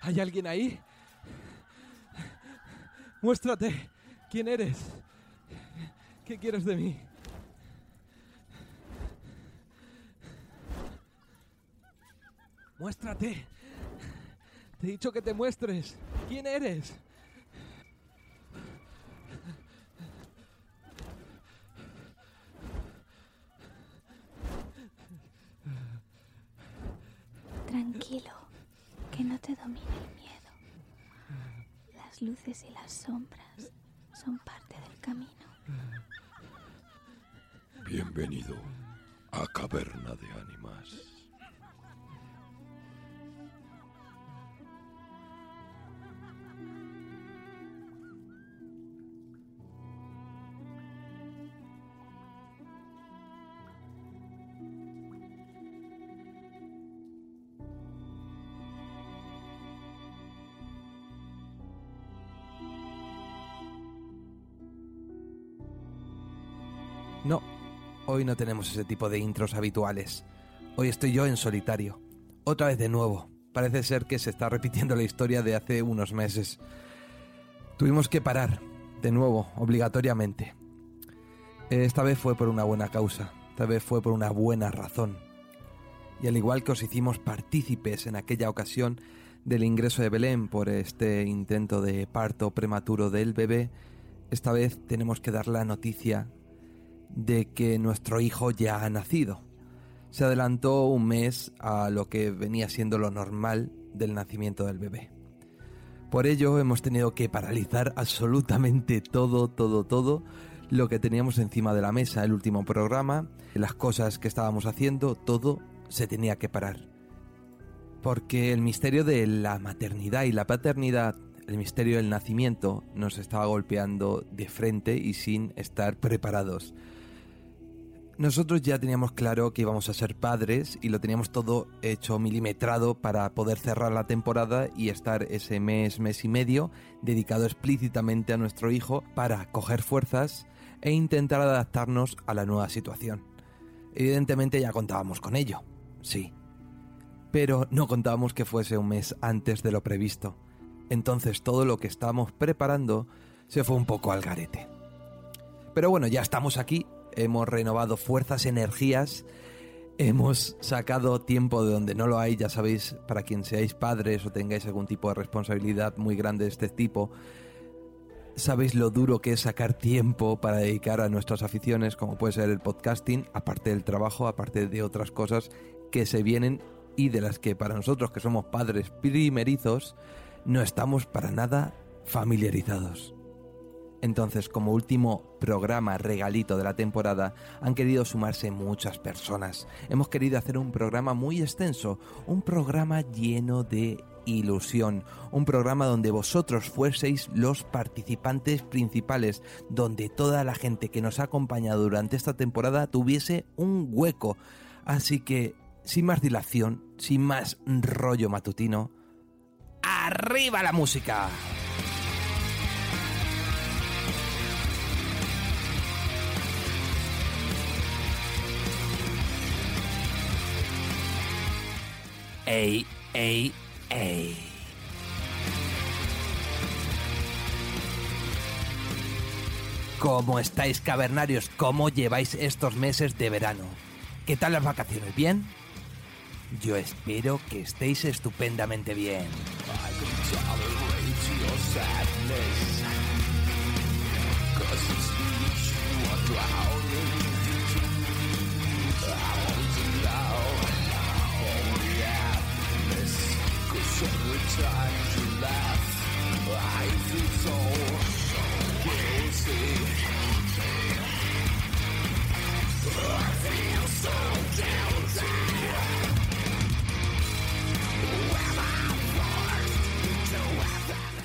¿Hay alguien ahí? Muéstrate. ¿Quién eres? ¿Qué quieres de mí? Muéstrate. Te he dicho que te muestres. ¿Quién eres? Tranquilo, te domine el miedo. Las luces y las sombras son parte del camino. Bienvenido a Caverna de Ánimas. No, hoy no tenemos ese tipo de intros habituales. Hoy estoy yo en solitario. Otra vez de nuevo. Parece ser que se está repitiendo la historia de hace unos meses. Tuvimos que parar, de nuevo, obligatoriamente. Esta vez fue por una buena causa, esta vez fue por una buena razón. Y al igual que os hicimos partícipes en aquella ocasión del ingreso de Belén por este intento de parto prematuro del bebé, esta vez tenemos que dar la noticia de que nuestro hijo ya ha nacido. Se adelantó un mes a lo que venía siendo lo normal del nacimiento del bebé. Por ello hemos tenido que paralizar absolutamente todo, todo, todo lo que teníamos encima de la mesa, el último programa, las cosas que estábamos haciendo, todo se tenía que parar. Porque el misterio de la maternidad y la paternidad, el misterio del nacimiento, nos estaba golpeando de frente y sin estar preparados. Nosotros ya teníamos claro que íbamos a ser padres y lo teníamos todo hecho milimetrado para poder cerrar la temporada y estar ese mes, mes y medio dedicado explícitamente a nuestro hijo para coger fuerzas e intentar adaptarnos a la nueva situación. Evidentemente ya contábamos con ello, sí. Pero no contábamos que fuese un mes antes de lo previsto. Entonces todo lo que estábamos preparando se fue un poco al garete. Pero bueno, ya estamos aquí hemos renovado fuerzas, energías, hemos sacado tiempo de donde no lo hay, ya sabéis, para quien seáis padres o tengáis algún tipo de responsabilidad muy grande de este tipo, sabéis lo duro que es sacar tiempo para dedicar a nuestras aficiones, como puede ser el podcasting, aparte del trabajo, aparte de otras cosas que se vienen y de las que para nosotros que somos padres primerizos no estamos para nada familiarizados. Entonces, como último programa regalito de la temporada, han querido sumarse muchas personas. Hemos querido hacer un programa muy extenso, un programa lleno de ilusión, un programa donde vosotros fueseis los participantes principales, donde toda la gente que nos ha acompañado durante esta temporada tuviese un hueco. Así que, sin más dilación, sin más rollo matutino, ¡arriba la música! ¡Ey, ey, ey! ¿Cómo estáis, cavernarios? ¿Cómo lleváis estos meses de verano? ¿Qué tal las vacaciones? ¿Bien? Yo espero que estéis estupendamente bien.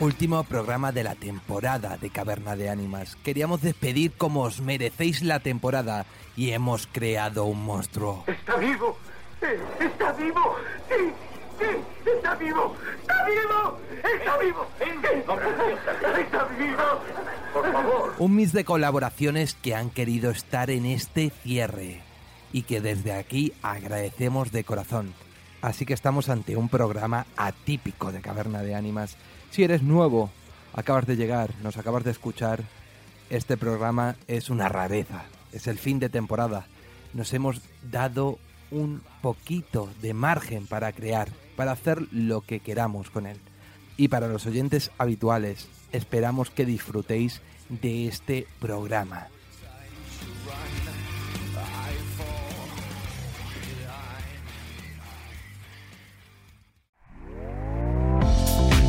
Último programa de la temporada de Caverna de Ánimas. Queríamos despedir como os merecéis la temporada y hemos creado un monstruo. ¡Está vivo! Eh, ¡Está vivo! ¡Sí! ¡Sí! ¡Está vivo! ¡Está vivo! ¡Está vivo! ¡Está vivo! Por favor. Un mix de colaboraciones que han querido estar en este cierre y que desde aquí agradecemos de corazón. Así que estamos ante un programa atípico de Caverna de Ánimas. Si eres nuevo, acabas de llegar, nos acabas de escuchar, este programa es una rareza, es el fin de temporada. Nos hemos dado un poquito de margen para crear, para hacer lo que queramos con él. Y para los oyentes habituales, esperamos que disfrutéis de este programa.